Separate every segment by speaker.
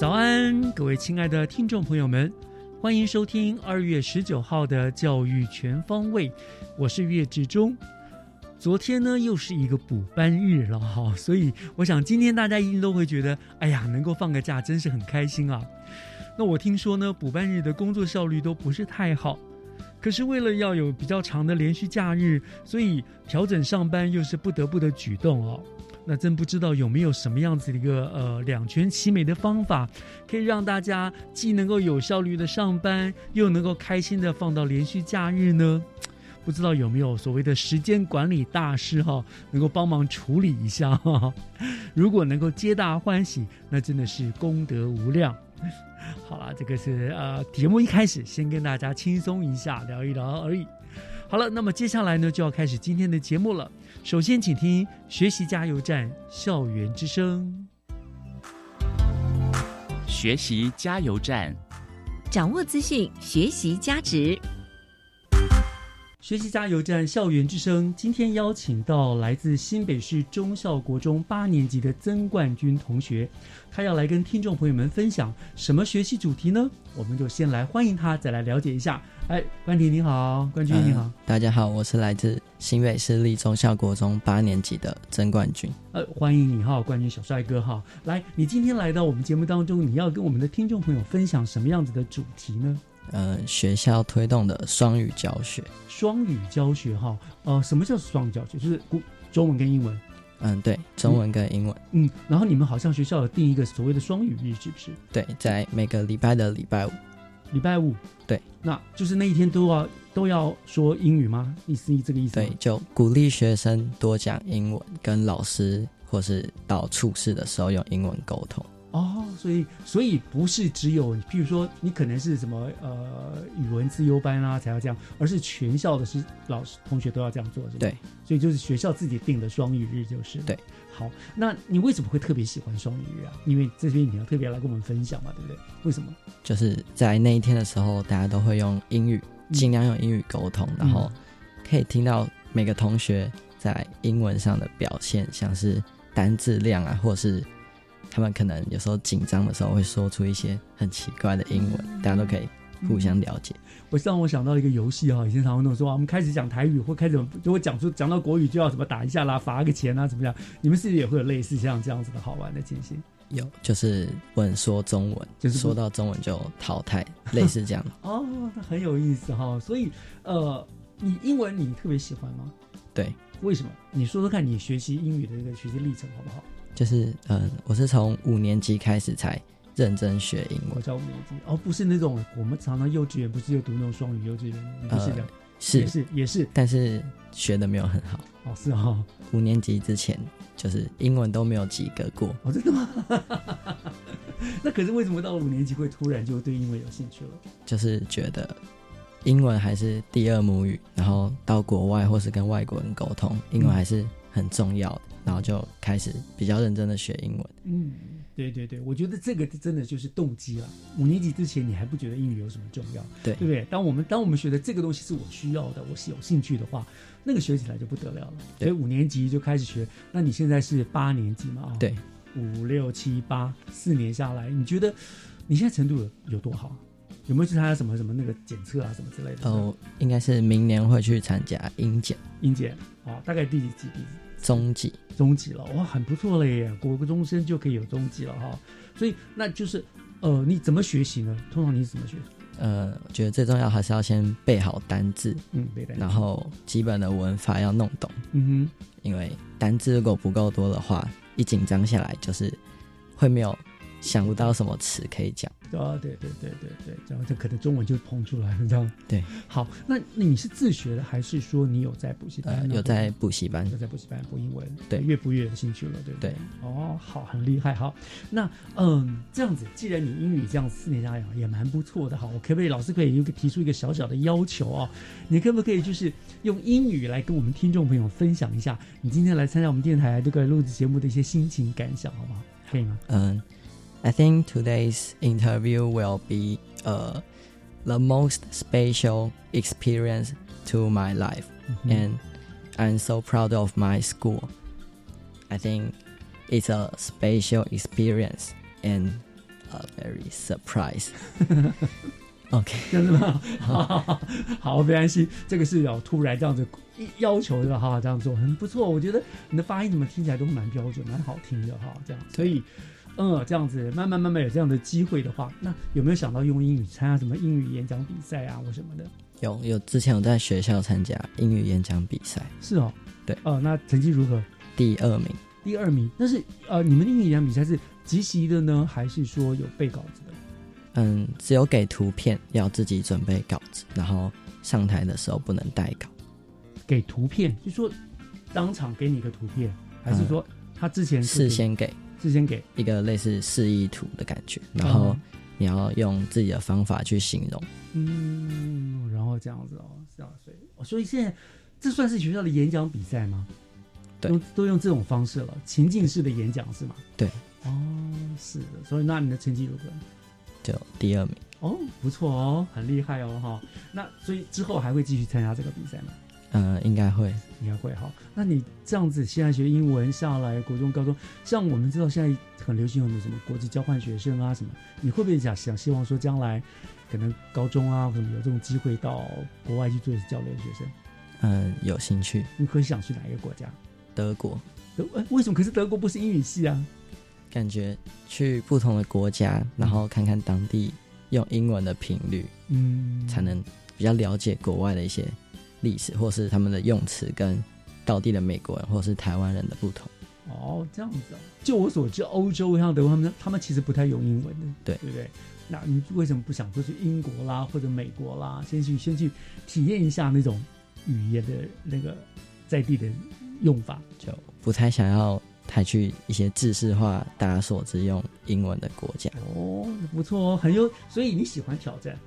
Speaker 1: 早安，各位亲爱的听众朋友们，欢迎收听二月十九号的教育全方位，我是岳志忠。昨天呢，又是一个补班日了哈，所以我想今天大家一定都会觉得，哎呀，能够放个假真是很开心啊。那我听说呢，补班日的工作效率都不是太好，可是为了要有比较长的连续假日，所以调整上班又是不得不的举动哦。那真不知道有没有什么样子的一个呃两全其美的方法，可以让大家既能够有效率的上班，又能够开心的放到连续假日呢？不知道有没有所谓的时间管理大师哈，能够帮忙处理一下哈。如果能够皆大欢喜，那真的是功德无量。好了，这个是呃节目一开始先跟大家轻松一下聊一聊而已。好了，那么接下来呢就要开始今天的节目了。首先，请听学习加油站校园之声。
Speaker 2: 学习加油站，
Speaker 3: 掌握资讯，学习加值。
Speaker 1: 学习加油站校园之声，今天邀请到来自新北市中校国中八年级的曾冠军同学，他要来跟听众朋友们分享什么学习主题呢？我们就先来欢迎他，再来了解一下。哎，冠廷你好，冠军你好、
Speaker 4: 呃大家好，我是来自新北市立中校国中八年级的曾冠军。
Speaker 1: 呃，欢迎你哈，冠军小帅哥哈。来，你今天来到我们节目当中，你要跟我们的听众朋友分享什么样子的主题呢？
Speaker 4: 呃，学校推动的双语教学，
Speaker 1: 双语教学哈，呃，什么叫双语教学？就是古中文跟英文，
Speaker 4: 嗯，对，中文跟英文，
Speaker 1: 嗯，然后你们好像学校有定一个所谓的双语日，是不是？
Speaker 4: 对，在每个礼拜的礼拜五，
Speaker 1: 礼拜五，
Speaker 4: 对，
Speaker 1: 那就是那一天都要都要说英语吗？意思这个意思？
Speaker 4: 对，就鼓励学生多讲英文，跟老师或是到处事的时候用英文沟通。
Speaker 1: 哦，所以所以不是只有，譬如说你可能是什么呃语文自优班啊才要这样，而是全校的是老师同学都要这样做，是吧？
Speaker 4: 对，
Speaker 1: 所以就是学校自己定的双语日就是。
Speaker 4: 对，
Speaker 1: 好，那你为什么会特别喜欢双语日啊？因为这边你要特别来跟我们分享嘛，对不对？为什么？
Speaker 4: 就是在那一天的时候，大家都会用英语，尽量用英语沟通，然后可以听到每个同学在英文上的表现，像是单字量啊，或是他们可能有时候紧张的时候会说出一些很奇怪的英文，大家都可以互相了解。
Speaker 1: 我让我想到一个游戏哈，以前常会那种说啊，我们开始讲台语或开始如果讲出讲到国语就要什么打一下啦，罚个钱啊，怎么样？你们是不是也会有类似像这样子的好玩的情形？
Speaker 4: 有，就是不能说中文，
Speaker 1: 就是
Speaker 4: 说到中文就淘汰，类似这样。
Speaker 1: 哦，那很有意思哈。所以呃，你英文你特别喜欢吗？
Speaker 4: 对，
Speaker 1: 为什么？你说说看你学习英语的一个学习历程好不好？
Speaker 4: 就是嗯，我是从五年级开始才认真学英文，
Speaker 1: 我教五年级哦，不是那种我们常常幼稚园不是有读那种双语幼稚园，你不是这样，也
Speaker 4: 是
Speaker 1: 是也是
Speaker 4: 但是学的没有很好。
Speaker 1: 哦，是哈、哦，
Speaker 4: 五年级之前就是英文都没有及格过，
Speaker 1: 哦，真的吗？那可是为什么到了五年级会突然就对英文有兴趣了？
Speaker 4: 就是觉得英文还是第二母语，然后到国外或是跟外国人沟通，英文还是很重要的，然后就开始比较认真的学英文。
Speaker 1: 嗯，对对对，我觉得这个真的就是动机了。五年级之前你还不觉得英语有什么重要，
Speaker 4: 对
Speaker 1: 对不对？当我们当我们觉得这个东西是我需要的，我是有兴趣的话，那个学起来就不得了了。所以五年级就开始学，那你现在是八年级嘛？啊，
Speaker 4: 对，
Speaker 1: 五六七八四年下来，你觉得你现在程度有有多好？有没有去参加什么什么那个检测啊什么之类的？
Speaker 4: 哦，应该是明年会去参加英检
Speaker 1: 英检啊，大概第几级？第几
Speaker 4: 中级。
Speaker 1: 中级了，哇，很不错了耶！国中生就可以有中级了哈。所以那就是，呃，你怎么学习呢？通常你是怎么学？
Speaker 4: 呃，我觉得最重要还是要先背好单字，
Speaker 1: 嗯，背单词
Speaker 4: 然，后基本的文法要弄懂，
Speaker 1: 嗯哼
Speaker 4: 因为单字如果不够多的话，一紧张下来就是会没有想不到什么词可以讲。
Speaker 1: 啊，对对对对对，然后就可能中文就碰出来了，这样。
Speaker 4: 对，
Speaker 1: 好，那你是自学的，还是说你有在补习班，
Speaker 4: 有在补习班
Speaker 1: 有，在补习班补英文，
Speaker 4: 对
Speaker 1: 越补越有兴趣了，对不对？
Speaker 4: 对
Speaker 1: 哦，好，很厉害，好，那嗯，这样子，既然你英语这样四年下来也蛮不错的，好，我可不可以老师可以有个提出一个小小的要求啊？你可不可以就是用英语来跟我们听众朋友分享一下你今天来参加我们电台这个录制节目的一些心情感想，好不好？可以吗？
Speaker 4: 嗯、i think today's interview will be uh the most special experience to my life.
Speaker 1: 嗯哼
Speaker 4: and I'm so proud of my school. I think it's a special experience and a very surprise. OK，
Speaker 1: 这样子吗？好，好，没关系，这个是要突然这样子要求的哈，这样做很不错。我觉得你的发音怎么听起来都蛮标准，蛮好听的哈，这样。所以， 嗯，这样子慢慢慢慢有这样的机会的话，那有没有想到用英语参加什么英语演讲比赛啊或什么的？
Speaker 4: 有有之前有在学校参加英语演讲比赛，
Speaker 1: 是哦，
Speaker 4: 对
Speaker 1: 哦、那成绩如何？
Speaker 4: 第二名。
Speaker 1: 第二名。但是呃，你们的英语演讲比赛是即席的呢，还是说有背稿子的？
Speaker 4: 嗯，只有给图片，要自己准备稿子，然后上台的时候不能带稿。
Speaker 1: 给图片，就说当场给你一个图片，还是说他之前是
Speaker 4: 事先给
Speaker 1: 事先给？
Speaker 4: 一个类似示意图的感觉，然后
Speaker 1: 哦
Speaker 4: 你要用自己的方法去形容。
Speaker 1: 嗯，然后这样子哦，这样所以哦所以现在这算是学校的演讲比赛吗？
Speaker 4: 对
Speaker 1: 用都用这种方式了，情境式的演讲是吗？
Speaker 4: 对，
Speaker 1: 哦，是的，所以那你的成绩如何？
Speaker 4: 就第二名。
Speaker 1: 哦，不错哦，很厉害哦，哈。那所以之后还会继续参加这个比赛吗？
Speaker 4: 嗯，应该会。
Speaker 1: 应该会哈。那你这样子现在学英文下来，国中、高中，像我们知道现在很流行很多什么国际交换学生啊什么，你会不会想想希望说将来可能高中啊或什么有这种机会到国外去做交流的学生？
Speaker 4: 嗯，有兴趣。
Speaker 1: 你会想去哪一个国家？
Speaker 4: 德国，
Speaker 1: 德呃为什么？可是德国不是英语系啊？
Speaker 4: 感觉去不同的国家，然后看看当地用英文的频率，
Speaker 1: 嗯，
Speaker 4: 才能比较了解国外的一些历史，或是他们的用词跟当地的美国人或是台湾人的不同。
Speaker 1: 哦，这样子哦。就我所知，欧洲像德国他们，他们其实不太用英文的，
Speaker 4: 对
Speaker 1: 对不对？那你为什么不想说去英国啦，或者美国啦，先去先去体验一下那种语言的那个在地的用法？
Speaker 4: 就不太想要太去一些制式化、大家所知用英文的国家。
Speaker 1: 哦，不错哦，很有，所以你喜欢挑战，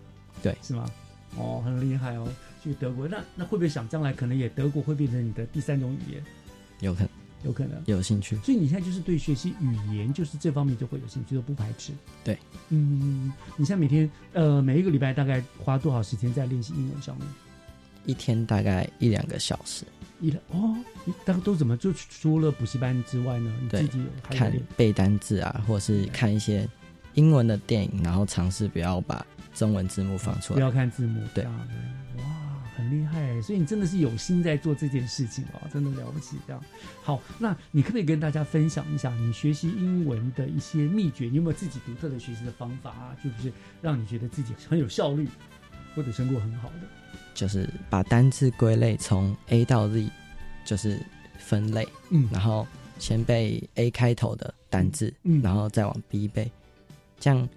Speaker 4: 对
Speaker 1: 是吗？哦，很厉害哦，去德国，那那会不会想将来可能也德国会变成你的第三种语言？
Speaker 4: 有可能
Speaker 1: 有可能。
Speaker 4: 有兴趣，
Speaker 1: 所以你现在就是对学习语言，就是这方面就会有兴趣，都不排斥。
Speaker 4: 对，
Speaker 1: 嗯，你现在每天呃每一个礼拜大概花多少时间在练习英文上面？
Speaker 4: 一天大概一两个小时，
Speaker 1: 一哦，你大概都怎么？就除了补习班之外呢？你自己有
Speaker 4: 看？背单字啊，或是看一些英文的电影，然后尝试不要把中文字幕放出来。
Speaker 1: 不要看字幕，
Speaker 4: 对
Speaker 1: 这样子哇，很厉害！所以你真的是有心在做这件事情哦，真的了不起。这样好，那你可不可以跟大家分享一下你学习英文的一些秘诀？你有没有自己独特的学习的方法啊？就是让你觉得自己很有效率，或者成果很好的？
Speaker 4: 就是把单字归类，从 A 到 Z，就是分类，
Speaker 1: 嗯
Speaker 4: 然后先背 A 开头的单字，
Speaker 1: 嗯
Speaker 4: 然后再往 B 背。这样，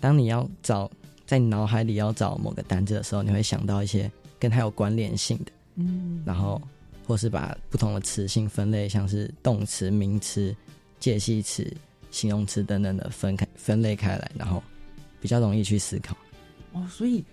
Speaker 4: 当你要找在你脑海里要找某个单字的时候，你会想到一些跟它有关联性的，
Speaker 1: 嗯
Speaker 4: 然后或是把不同的词性分类，像是动词、名词、介系词、形容词等等的分开分类开来，然后比较容易去思考。
Speaker 1: 哦，所以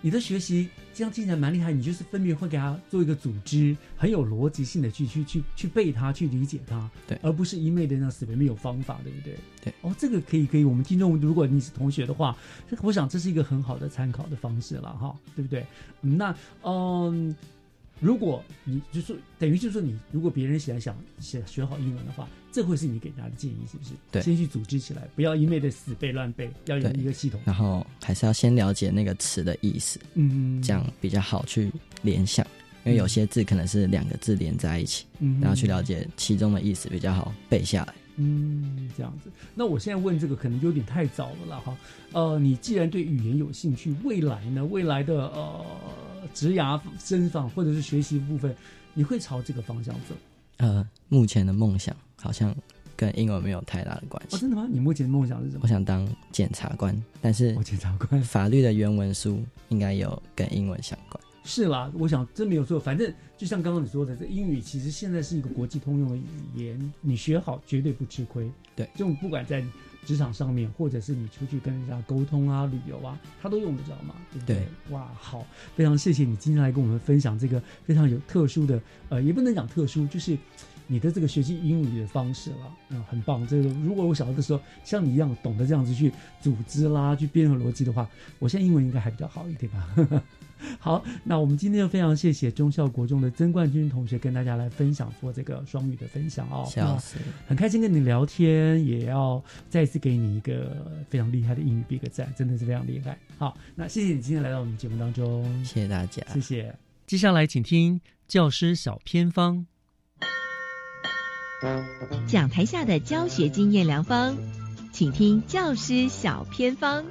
Speaker 1: 你的学习这样听起来蛮厉害，你就是分别会给他做一个组织，很有逻辑性的去去去去背它，去理解它，
Speaker 4: 对
Speaker 1: 而不是一昧的让死背没有方法，对不对？
Speaker 4: 对，
Speaker 1: 哦，这个可以可以，我们听众如果你是同学的话，这我想这是一个很好的参考的方式了哈，对不对？嗯那嗯。如果你就是等于就是说你如果别人想想学学好英文的话，这会是你给他的建议，是不是？
Speaker 4: 对
Speaker 1: 先去组织起来，不要一昧的死背乱背，要有一个系统。
Speaker 4: 然后还是要先了解那个词的意思，
Speaker 1: 嗯，
Speaker 4: 这样比较好去联想。因为有些字可能是两个字连在一起，
Speaker 1: 嗯，
Speaker 4: 然后去了解其中的意思比较好背下来。
Speaker 1: 嗯，这样子。那我现在问这个可能有点太早了啦，哈。呃，你既然对语言有兴趣，未来呢，未来的呃职涯身上或者是学习部分，你会朝这个方向走？
Speaker 4: 呃，目前的梦想好像跟英文没有太大的关系
Speaker 1: 哦，
Speaker 4: 系。
Speaker 1: 真的吗？你目前的梦想是什么？
Speaker 4: 我想当检察官，但是
Speaker 1: 我检察官。
Speaker 4: 法律的原文书应该有跟英文相关。
Speaker 1: 是啦，我想真没有错。反正就像刚刚你说的，这英语其实现在是一个国际通用的语言，你学好绝对不吃亏。
Speaker 4: 对，
Speaker 1: 就不管在职场上面，或者是你出去跟人家沟通啊、旅游啊，他都用得着嘛，对不对？
Speaker 4: 对
Speaker 1: 哇，好，非常谢谢你今天来跟我们分享这个非常有特殊的，呃，也不能讲特殊，就是你的这个学习英语的方式了，嗯，很棒。这个如果我小的时候像你一样懂得这样子去组织啦、去编合逻辑的话，我现在英文应该还比较好一点吧。好，那我们今天就非常谢谢中校国中的曾冠军同学跟大家来分享做这个双语的分享哦。
Speaker 4: 笑死！
Speaker 1: 那很开心跟你聊天，也要再一次给你一个非常厉害的英语比个赞，真的是非常厉害。好，那谢谢你今天来到我们节目当中，
Speaker 4: 谢谢大家。
Speaker 1: 谢谢。
Speaker 5: 接下来请听教师小偏方。
Speaker 6: 讲台下的教学经验良方，请听教师小偏方。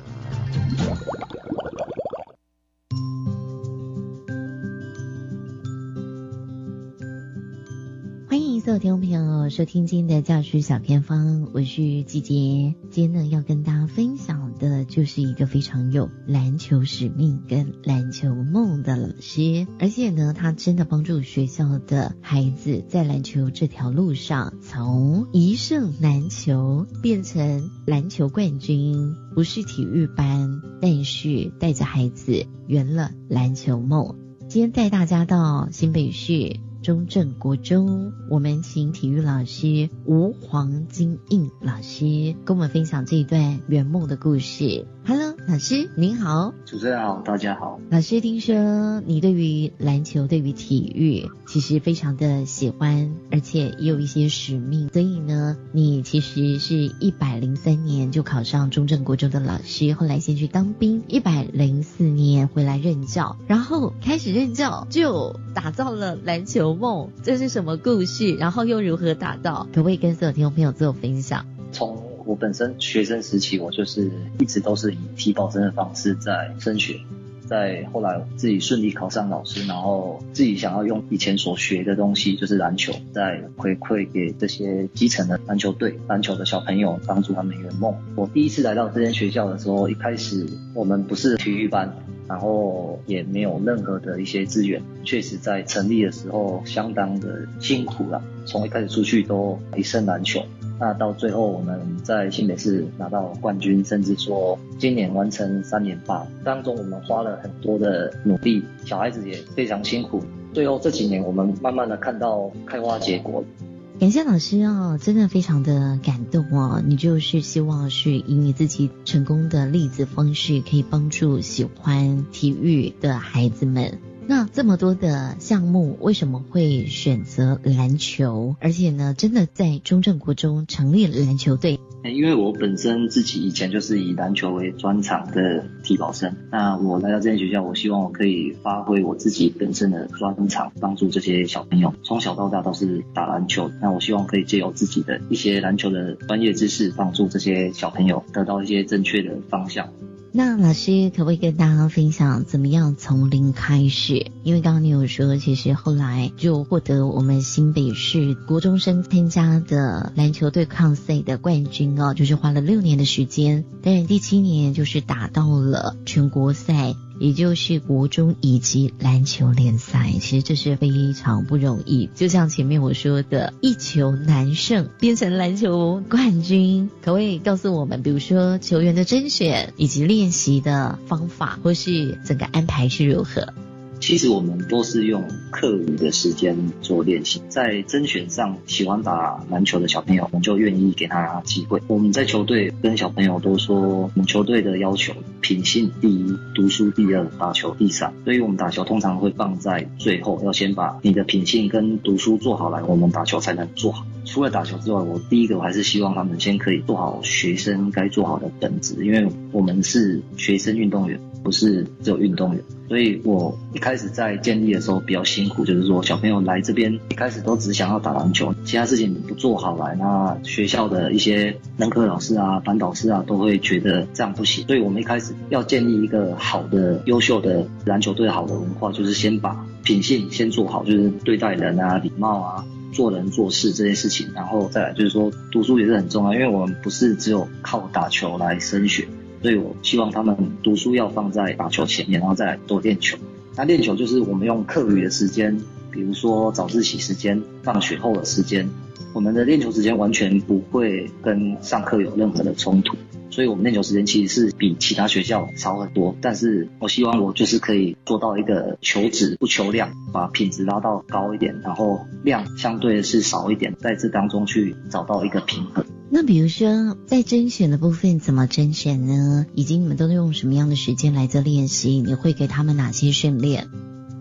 Speaker 6: 所有听众朋友收听今天的教师小偏方，我是季杰。今天呢要跟大家分享的就是一个非常有篮球使命跟篮球梦的老师，而且呢他真的帮助学校的孩子在篮球这条路上，从一胜难求变成篮球冠军，不是体育班，但是带着孩子圆了篮球梦。今天带大家到新北市。中正国中，我们请体育老师吴黄金印老师跟我们分享这一段圆梦的故事。Hello，老师您好，
Speaker 7: 主持人好，大家好。
Speaker 6: 老师听说你对于篮球、对于体育其实非常的喜欢，而且也有一些使命，所以呢，你其实是一百零三年就考上中正国中的老师，后来先去当兵，一百零四年回来任教，然后开始任教就打造了篮球梦，这是什么故事？然后又如何打造？可不可以跟所有听众朋友做分享？
Speaker 7: 从我本身学生时期，我就是一直都是以提保生的方式在升学。在后来自己顺利考上老师，然后自己想要用以前所学的东西，就是篮球，再回馈给这些基层的篮球队、篮球的小朋友，帮助他们圆梦。我第一次来到这间学校的时候，一开始我们不是体育班，然后也没有任何的一些资源，确实在成立的时候相当的辛苦了。从一开始出去都一胜难求。那到最后，我们在新北市拿到冠军，甚至说今年完成三连霸，当中我们花了很多的努力，小孩子也非常辛苦。最后这几年，我们慢慢的看到开花结果。
Speaker 6: 感谢老师哦，真的非常的感动哦。你就是希望是以你自己成功的例子方式，可以帮助喜欢体育的孩子们。那这么多的项目，为什么会选择篮球？而且呢，真的在中正国中成立了篮球队。
Speaker 7: 因为我本身自己以前就是以篮球为专长的体保生，那我来到这间学校，我希望我可以发挥我自己本身的专长，帮助这些小朋友。从小到大都是打篮球，那我希望可以借由自己的一些篮球的专业知识，帮助这些小朋友得到一些正确的方向。
Speaker 6: 那老师可不可以跟大家分享怎么样从零开始？因为刚刚你有说，其实后来就获得我们新北市国中生参加的篮球对抗赛的冠军哦，就是花了六年的时间，但是第七年就是打到了全国赛，也就是国中以及篮球联赛。其实这是非常不容易。就像前面我说的，一球难胜变成篮球冠军，可不可以告诉我们，比如说球员的甄选以及练习的方法，或是整个安排是如何？
Speaker 7: 其实我们都是用课余的时间做练习，在甄选上喜欢打篮球的小朋友，我们就愿意给他机会。我们在球队跟小朋友都说，我们球队的要求品性第一，读书第二，打球第三。所以我们打球通常会放在最后，要先把你的品性跟读书做好来，我们打球才能做好。除了打球之外，我第一个我还是希望他们先可以做好学生该做好的本职，因为我们是学生运动员，不是只有运动员。所以我一开始在建立的时候比较辛苦，就是说小朋友来这边一开始都只想要打篮球，其他事情你不做好来，那学校的一些任课老师啊、班导师啊都会觉得这样不行。所以我们一开始要建立一个好的、优秀的篮球队好的文化，就是先把品性先做好，就是对待人啊、礼貌啊、做人做事这些事情，然后再来就是说读书也是很重要，因为我们不是只有靠打球来升学。所以我希望他们读书要放在打球前面，然后再来多练球。那练球就是我们用课余的时间，比如说早自习时间、放学后的时间，我们的练球时间完全不会跟上课有任何的冲突。所以我们练球时间其实是比其他学校少很多。但是我希望我就是可以做到一个求质不求量，把品质拉到高一点，然后量相对是少一点，在这当中去找到一个平衡。
Speaker 6: 那比如说，在甄选的部分怎么甄选呢？以及你们都用什么样的时间来做练习？你会给他们哪些训练？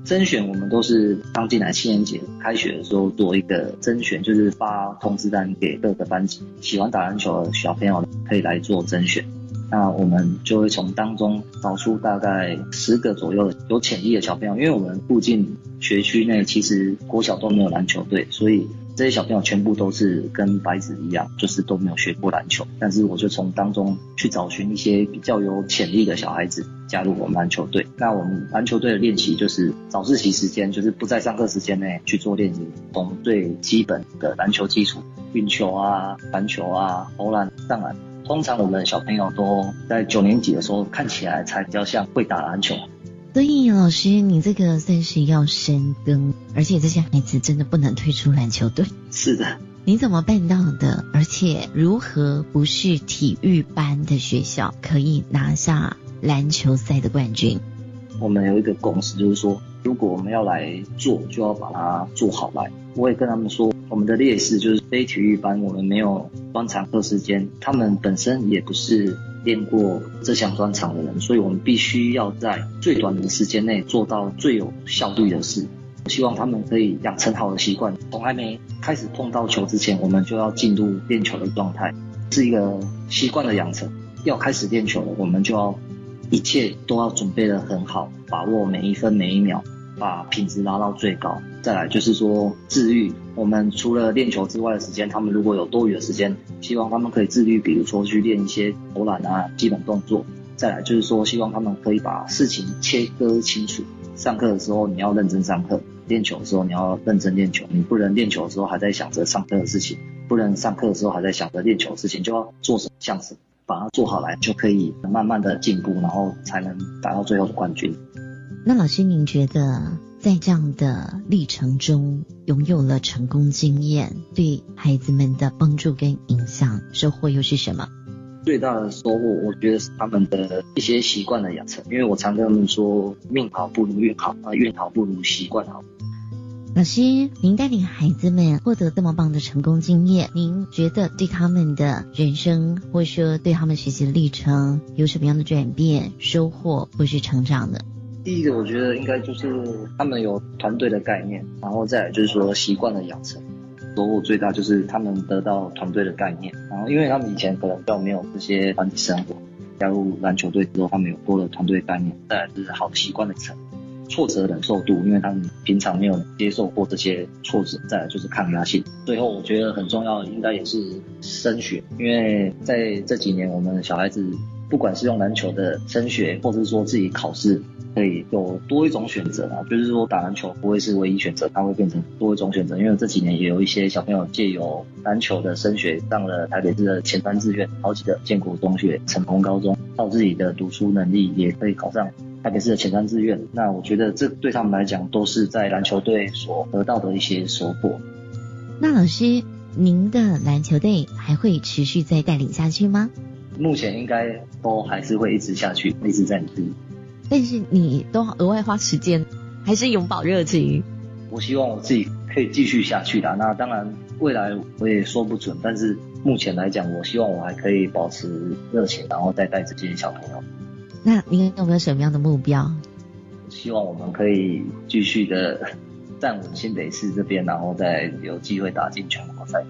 Speaker 7: 甄选我们都是刚进来七年级开学的时候做一个甄选，就是发通知单给各个班级，喜欢打篮球的小朋友可以来做甄选。那我们就会从当中找出大概十个左右有潜力的小朋友，因为我们附近学区内其实国小都没有篮球队，所以。这些小朋友全部都是跟白纸一样，就是都没有学过篮球。但是我就从当中去找寻一些比较有潜力的小孩子加入我们篮球队。那我们篮球队的练习就是早自习时间，就是不在上课时间内去做练习，从最基本的篮球基础，运球啊、传球啊、投篮、上篮。通常我们小朋友都在九年级的时候看起来才比较像会打篮球。
Speaker 6: 所以老师，你这个算是要深耕，而且这些孩子真的不能退出篮球队。
Speaker 7: 是的，
Speaker 6: 你怎么办到的？而且如何不是体育班的学校可以拿下篮球赛的冠军？
Speaker 7: 我们有一个共识，就是说，如果我们要来做，就要把它做好来。我也跟他们说，我们的劣势就是非体育班，我们没有专长课时间，他们本身也不是。练过这项专长的人，所以我们必须要在最短的时间内做到最有效率的事。希望他们可以养成好的习惯，从还没开始碰到球之前，我们就要进入练球的状态，是一个习惯的养成。要开始练球了，我们就要一切都要准备的很好，把握每一分每一秒。把品质拉到最高，再来就是说自律。我们除了练球之外的时间，他们如果有多余的时间，希望他们可以自律，比如说去练一些投篮啊基本动作。再来就是说，希望他们可以把事情切割清楚。上课的时候你要认真上课，练球的时候你要认真练球。你不能练球的时候还在想着上课的事情，不能上课的时候还在想着练球的事情，就要做什么像什，把它做好来，就可以慢慢的进步，然后才能达到最后的冠军。
Speaker 6: 那老师，您觉得在这样的历程中，拥有了成功经验，对孩子们的帮助跟影响，收获又是什么？
Speaker 7: 最大的收获，我觉得是他们的一些习惯的养成。因为我常跟他们说，命好不如运好，啊，运好不如习惯好。
Speaker 6: 老师，您带领孩子们获得这么棒的成功经验，您觉得对他们的人生，或者说对他们学习的历程，有什么样的转变、收获或是成长呢？
Speaker 7: 第一个，我觉得应该就是他们有团队的概念，然后再就是说习惯的养成，收获最大就是他们得到团队的概念，然后因为他们以前可能比较没有这些团体生活，加入篮球队之后，他们有多了团队概念，再来就是好的习惯的成，挫折忍受度，因为他们平常没有接受过这些挫折，再来就是抗压性，最后我觉得很重要应该也是升学，因为在这几年我们小孩子不管是用篮球的升学，或者是说自己考试。可以有多一种选择啊，就是说打篮球不会是唯一选择，它会变成多一种选择。因为这几年也有一些小朋友借由篮球的升学上了台北市的前三志愿，好几个建国中学、成功高中，靠自己的读书能力也可以考上台北市的前三志愿。那我觉得这对他们来讲都是在篮球队所得到的一些收获。
Speaker 6: 那老师，您的篮球队还会持续再带领下去吗？
Speaker 7: 目前应该都还是会一直下去，一直在努力。
Speaker 6: 但是你都额外花时间，还是永葆热情？
Speaker 7: 我希望我自己可以继续下去的。那当然，未来我也说不准。但是目前来讲，我希望我还可以保持热情，然后再带这些小朋友。
Speaker 6: 那您有没有什么样的目标？
Speaker 7: 希望我们可以继续的站稳新北市这边，然后再有机会打进全国赛。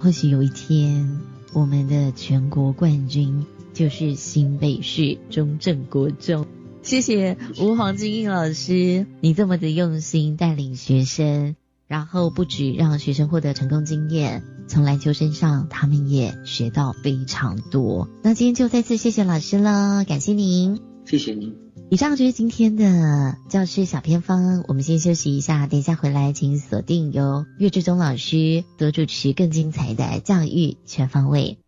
Speaker 6: 或许有一天，我们的全国冠军就是新北市中正国中。谢谢吴黄金印老师，你这么的用心带领学生，然后不止让学生获得成功经验，从篮球身上他们也学到非常多。那今天就再次谢谢老师了，感谢您，
Speaker 7: 谢谢您。
Speaker 6: 以上就是今天的教师小偏方，我们先休息一下，等一下回来请锁定由岳志忠老师多主持更精彩的教育全方位。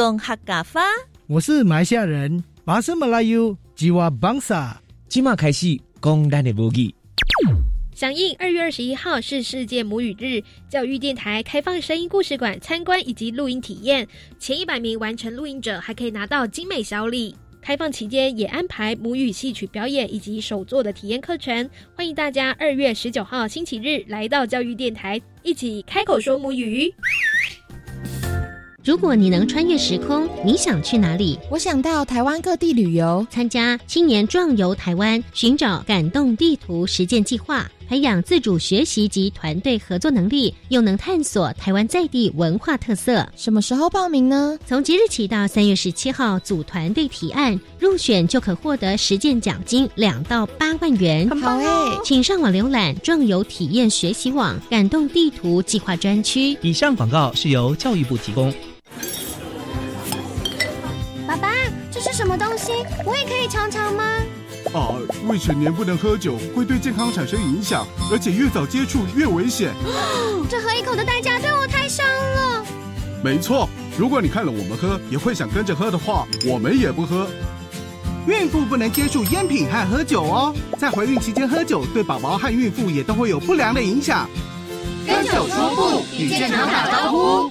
Speaker 8: 讲客家话。
Speaker 9: 我是马来西亚人，巴生马来语吉瓦邦萨。
Speaker 10: 今马开始讲咱的母语。
Speaker 11: 响应二月二十一号是世界母语日，教育电台开放声音故事馆参观以及录音体验，前一百名完成录音者还可以拿到精美小礼。开放期间也安排母语戏曲表演以及手作的体验课程，欢迎大家二月十九号星期日来到教育电台，一起开口说母语。
Speaker 3: 如果你能穿越时空，你想去哪里？
Speaker 12: 我想到台湾各地旅游，
Speaker 3: 参加青年壮游台湾，寻找感动地图实践计划，培养自主学习及团队合作能力，又能探索台湾在地文化特色。
Speaker 12: 什么时候报名呢？
Speaker 3: 从即日起到三月十七号，组团队提案入选就可获得实践奖金两到八万元。
Speaker 12: 好哎，
Speaker 3: 请上网浏览壮游体验学习网感动地图计划专区。
Speaker 10: 以上广告是由教育部提供。
Speaker 13: 什么东西？我也可以尝尝吗？
Speaker 14: 啊，未成年不能喝酒，会对健康产生影响，而且越早接触越危险。
Speaker 13: 这喝一口的代价对我太伤了。
Speaker 14: 没错，如果你看了我们喝，也会想跟着喝的话，我们也不喝。
Speaker 15: 孕妇不能接触烟品和喝酒哦，在怀孕期间喝酒，对宝宝和孕妇也都会有不良的影响。
Speaker 16: 跟酒说不，与健康打招呼。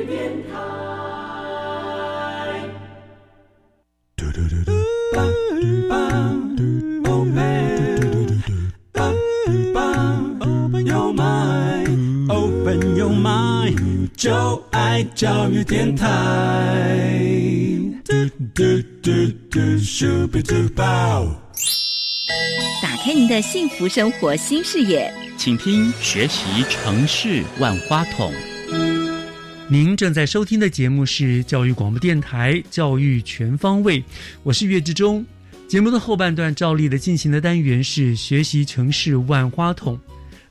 Speaker 17: 就爱教育电台。
Speaker 8: 打开您的幸福生活新视野，
Speaker 2: 请听学习城市万花筒。
Speaker 1: 您正在收听的节目是教育广播电台《教育全方位》，我是岳志忠。节目的后半段照例的进行的单元是学习城市万花筒。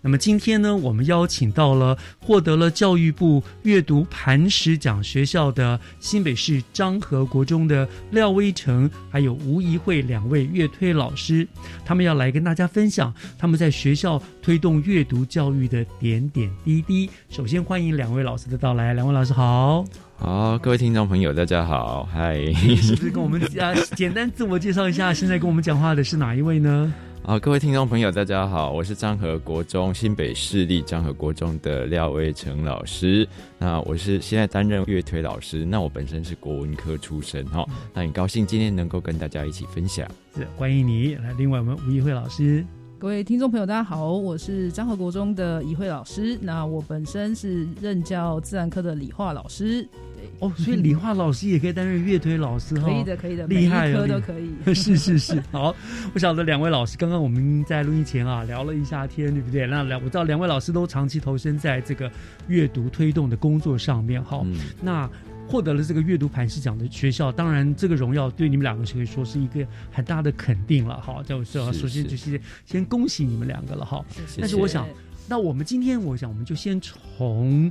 Speaker 1: 那么今天呢，我们邀请到了获得了教育部阅读磐石奖学校的新北市漳和国中的廖威成，还有吴怡慧两位乐推老师，他们要来跟大家分享他们在学校推动阅读教育的点点滴滴。首先欢迎两位老师的到来，两位老师好。
Speaker 18: 好，各位听众朋友，大家好，嗨！
Speaker 1: 是不是跟我们啊简单自我介绍一下？现在跟我们讲话的是哪一位呢？
Speaker 18: 啊，各位听众朋友，大家好，我是漳和国中新北市立漳和国中的廖威成老师。那我是现在担任乐推老师。那我本身是国文科出身哈，那很高兴今天能够跟大家一起分享。
Speaker 1: 是欢迎你来。另外，我们吴怡慧老师。
Speaker 19: 各位听众朋友，大家好，我是漳和国中的怡慧老师。那我本身是任教自然科的理化老师。对
Speaker 1: 哦，所以理化老师也可以担任乐推老师哈。
Speaker 19: 可以的，可以的，
Speaker 1: 厉害，
Speaker 19: 科都可以。
Speaker 1: 是是是，好。我晓得两位老师刚刚我们在录音前啊聊了一下天，对不对？那两我知道两位老师都长期投身在这个阅读推动的工作上面哈。那获得了这个阅读磐石奖的学校，当然这个荣耀对你们两个可以说是一个很大的肯定了哈。就是首先就是先恭喜你们两个了哈。但是我想，那我们今天我想我们就先从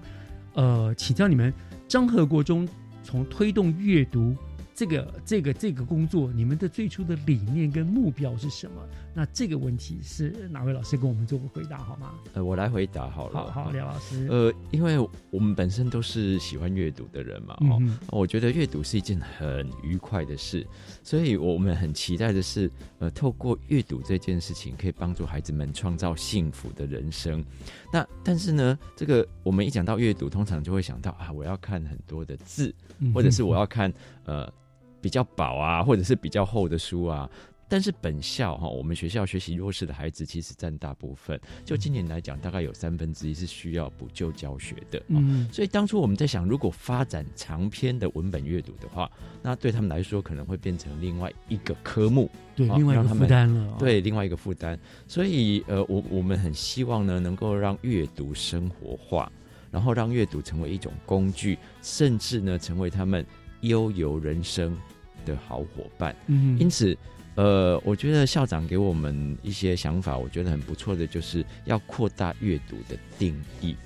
Speaker 1: 呃请教你们张和国中从推动阅读这个这个这个工作，你们的最初的理念跟目标是什么？那这个问题是哪位老师跟我们做个回答好吗？
Speaker 18: 呃，我来回答好了。
Speaker 1: 好好，廖老师。
Speaker 18: 呃，因为我们本身都是喜欢阅读的人嘛，哦，我觉得阅读是一件很愉快的事，所以我们很期待的是，呃，透过阅读这件事情，可以帮助孩子们创造幸福的人生。那但是呢，这个我们一讲到阅读，通常就会想到啊，我要看很多的字，或者是我要看呃比较薄啊，或者是比较厚的书啊。但是本校哈，我们学校学习弱势的孩子其实占大部分。就今年来讲，大概有三分之一是需要补救教学的。嗯，所以当初我们在想，如果发展长篇的文本阅读的话，那对他们来说可能会变成另外一个科目，
Speaker 1: 对，另外一个负担了。
Speaker 18: 对，另外一个负担。所以呃，我我们很希望呢，能够让阅读生活化，然后让阅读成为一种工具，甚至呢，成为他们悠游人生。的好伙伴。嗯，因此，呃，我觉得校长给我们一些想法，我觉得很不错的，就是要扩大阅读的定义。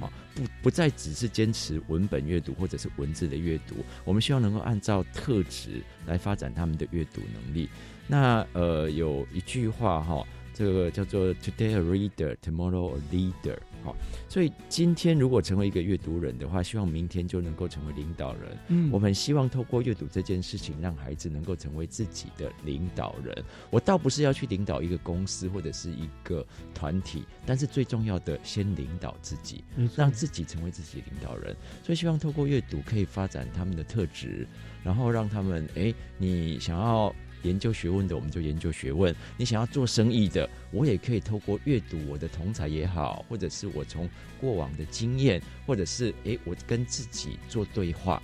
Speaker 18: 啊，不不再只是坚持文本阅读或者是文字的阅读，我们希望能够按照特质来发展他们的阅读能力。那呃，有一句话哈。这个叫做 Today a reader, tomorrow a leader。好，所以今天如果成为一个阅读人的话，希望明天就能够成为领导人。嗯，我们希望透过阅读这件事情，让孩子能够成为自己的领导人。我倒不是要去领导一个公司或者是一个团体，但是最重要的，先领导自己，让自己成为自己的领导人。所以希望透过阅读可以发展他们的特质，然后让他们，哎，你想要。研究学问的，我们就研究学问；你想要做生意的，我也可以透过阅读我的同才也好，或者是我从过往的经验，或者是诶，我跟自己做对话，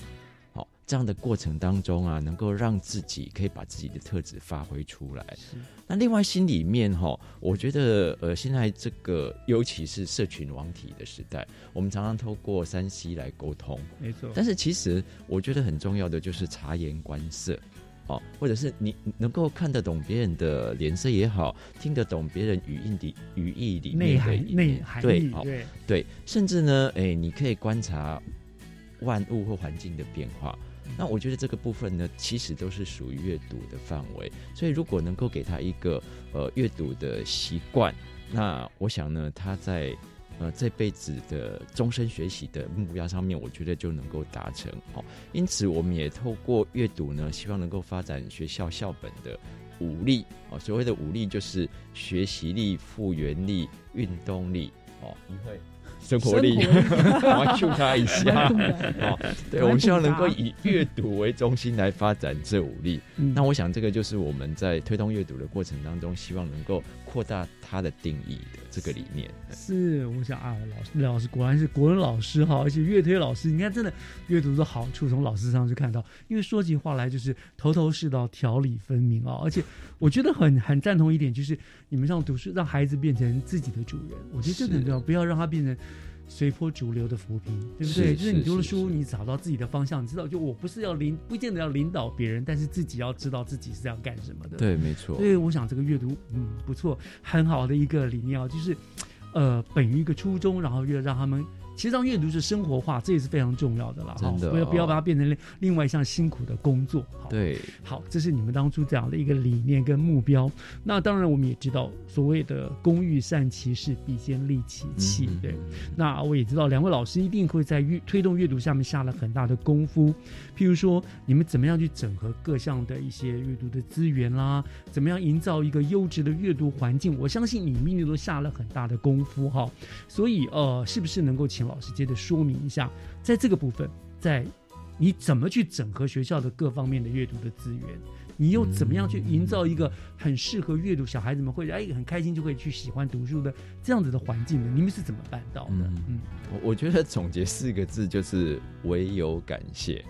Speaker 18: 好，这样的过程当中啊，能够让自己可以把自己的特质发挥出来。那另外心里面哈，我觉得呃，现在这个尤其是社群网体的时代，我们常常透过三 C 来沟通，
Speaker 1: 没错。
Speaker 18: 但是其实我觉得很重要的就是察言观色。哦，或者是你能够看得懂别人的脸色也好，听得懂别人语音的语义里面
Speaker 1: 的内涵，
Speaker 18: 对，对，对，甚至呢，哎，你可以观察万物或环境的变化。那我觉得这个部分呢，其实都是属于阅读的范围。所以如果能够给他一个呃阅读的习惯，那我想呢，他在。呃，这辈子的终身学习的目标上面，我觉得就能够达成哦。因此，我们也透过阅读呢，希望能够发展学校校本的武力哦。所谓的武力，就是学习力、复原力、运动力哦。你会。生活力，我要 Q 他一下。哦，对，我们希望能够以阅读为中心来发展这五力。那我想，这个就是我们在推动阅读的过程当中，希望能够扩大它的定义的这个理念。
Speaker 1: 是，我想啊，老师，老师果然是国文老师哈，而且阅推老师，你看，真的阅读的好处从老师上去看到。因为说起话来就是头头是道，条理分明啊。而且我觉得很很赞同一点，就是你们让读书，让孩子变成自己的主人。我觉得这个很重要，不要让他变成。随波逐流的浮萍，对不对？就是你读了书，你找到自己的方向，你知道，就我不是要领，不见得要领导别人，但是自己要知道自己是要干什么的。
Speaker 18: 对，没错。
Speaker 1: 所以我想这个阅读，嗯，不错，很好的一个理念啊，就是，呃，本于一个初衷，然后越让他们。其实让阅读是生活化，这也是非常重要的了。
Speaker 18: 真的，
Speaker 1: 不要不要把它变成另另外一项辛苦的工作。
Speaker 18: 对，
Speaker 1: 好，这是你们当初这样的一个理念跟目标。那当然，我们也知道所谓的“工欲善其事，必先利其器”。对，那我也知道两位老师一定会在阅推动阅读下面下了很大的功夫。譬如说，你们怎么样去整合各项的一些阅读的资源啦？怎么样营造一个优质的阅读环境？我相信你们都下了很大的功夫哈。所以，呃，是不是能够请？老师接着说明一下，在这个部分，在你怎么去整合学校的各方面的阅读的资源，你又怎么样去营造一个很适合阅读小孩子们会哎很开心就会去喜欢读书的这样子的环境呢？你们是怎么办到的？
Speaker 18: 嗯，我我觉得总结四个字就是唯有感谢。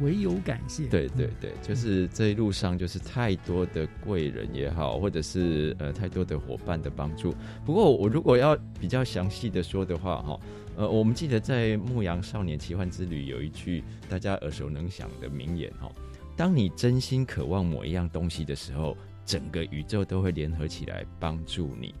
Speaker 1: 唯有感谢，
Speaker 18: 对对对，就是这一路上就是太多的贵人也好，或者是呃太多的伙伴的帮助。不过我如果要比较详细的说的话，哈，呃，我们记得在《牧羊少年奇幻之旅》有一句大家耳熟能详的名言，哈，当你真心渴望某一样东西的时候，整个宇宙都会联合起来帮助你。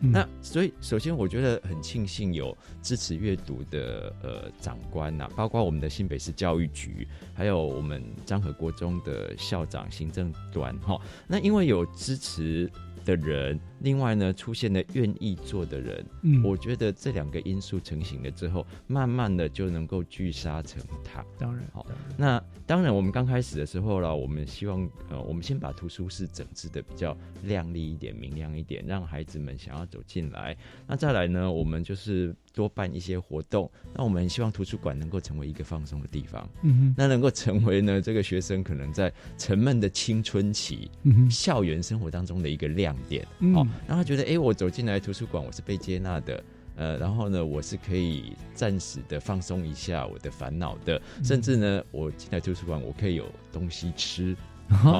Speaker 18: 那所以，首先我觉得很庆幸有支持阅读的呃长官呐，包括我们的新北市教育局，还有我们张和国中的校长、行政端哈。那因为有支持的人。另外呢，出现了愿意做的人，嗯，我觉得这两个因素成型了之后，慢慢的就能够聚沙成塔。
Speaker 1: 当然，好，
Speaker 18: 那当然，我们刚开始的时候呢，我们希望呃，我们先把图书室整治的比较亮丽一点、明亮一点，让孩子们想要走进来。那再来呢，我们就是多办一些活动。那我们希望图书馆能够成为一个放松的地方，嗯哼那能够成为呢这个学生可能在沉闷的青春期、校园生活当中的一个亮点，嗯。让他觉得，哎，我走进来图书馆，我是被接纳的，呃，然后呢，我是可以暂时的放松一下我的烦恼的，甚至呢，我进来图书馆，我可以有东西吃，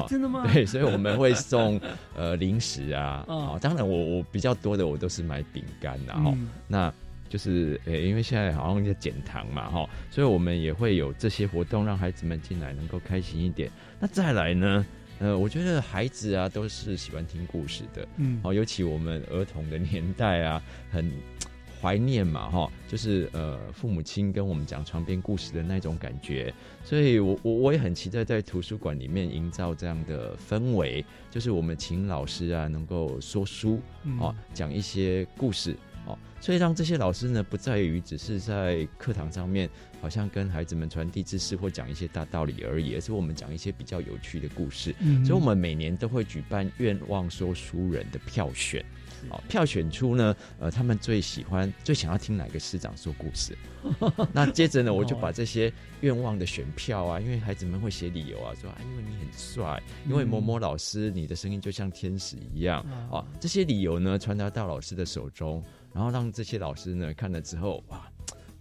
Speaker 1: 真的吗？
Speaker 18: 对，所以我们会送呃零食啊，啊，当然我我比较多的我都是买饼干的哈，那就是呃，因为现在好像在减糖嘛，哈，所以我们也会有这些活动，让孩子们进来能够开心一点。那再来呢，呃，我觉得孩子啊都是喜欢听故事的，嗯，哦，尤其我们儿童的年代啊，很。怀念嘛，哈，就是呃，父母亲跟我们讲床边故事的那种感觉，所以我我我也很期待在图书馆里面营造这样的氛围，就是我们请老师啊能够说书，哦，讲一些故事，哦，所以让这些老师呢不在于只是在课堂上面好像跟孩子们传递知识或讲一些大道理而已，而是我们讲一些比较有趣的故事，所以我们每年都会举办愿望说书人的票选。哦，票选出呢，呃，他们最喜欢、最想要听哪个师长说故事。那接着呢，我就把这些愿望的选票啊，因为孩子们会写理由啊，说啊，因为你很帅，因为某某老师你的声音就像天使一样啊，这些理由呢传达到老师的手中，然后让这些老师呢看了之后，哇。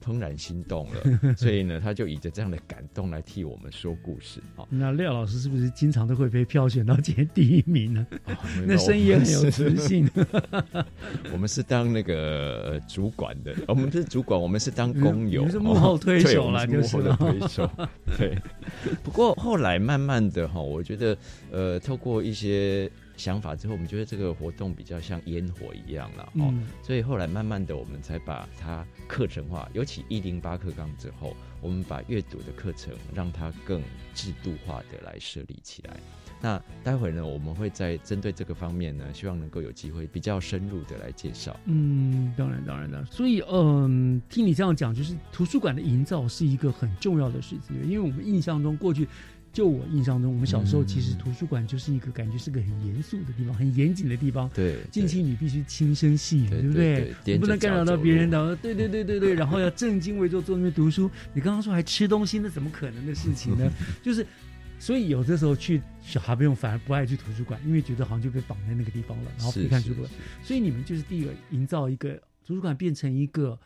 Speaker 18: 怦然心动了，所以呢，他就以着这样的感动来替我们说故事。好，
Speaker 1: 那廖老师是不是经常都会被票选到今天第一名呢？那声音也很有磁性。
Speaker 18: 我们是当那个主管的，我们不是主管，我们是当工友，
Speaker 1: 是幕后推手了，就是
Speaker 18: 幕后的推手。对。不过后来慢慢的哈，我觉得呃，透过一些。想法之后，我们觉得这个活动比较像烟火一样了哦，所以后来慢慢的，我们才把它课程化。尤其一零八课纲之后，我们把阅读的课程让它更制度化的来设立起来。那待会呢，我们会在针对这个方面呢，希望能够有机会比较深入的来介绍。
Speaker 1: 嗯，当然，当然的。所以，嗯，听你这样讲，就是图书馆的营造是一个很重要的事情，因为我们印象中过去。就我印象中，我们小时候其实图书馆就是一个感觉是个很严肃的地方，很严谨的地方。
Speaker 18: 对，
Speaker 1: 进去你必须轻声细语，对不对？你不能干扰到别人的。对对对对对，然后要正襟危坐坐那边读书。你刚刚说还吃东西，那怎么可能的事情呢？就是，所以有的时候去小孩不用，反而不爱去图书馆，因为觉得好像就被绑在那个地方了，然后不看书了。所以你们就是第一个营造一个图书馆变成一个。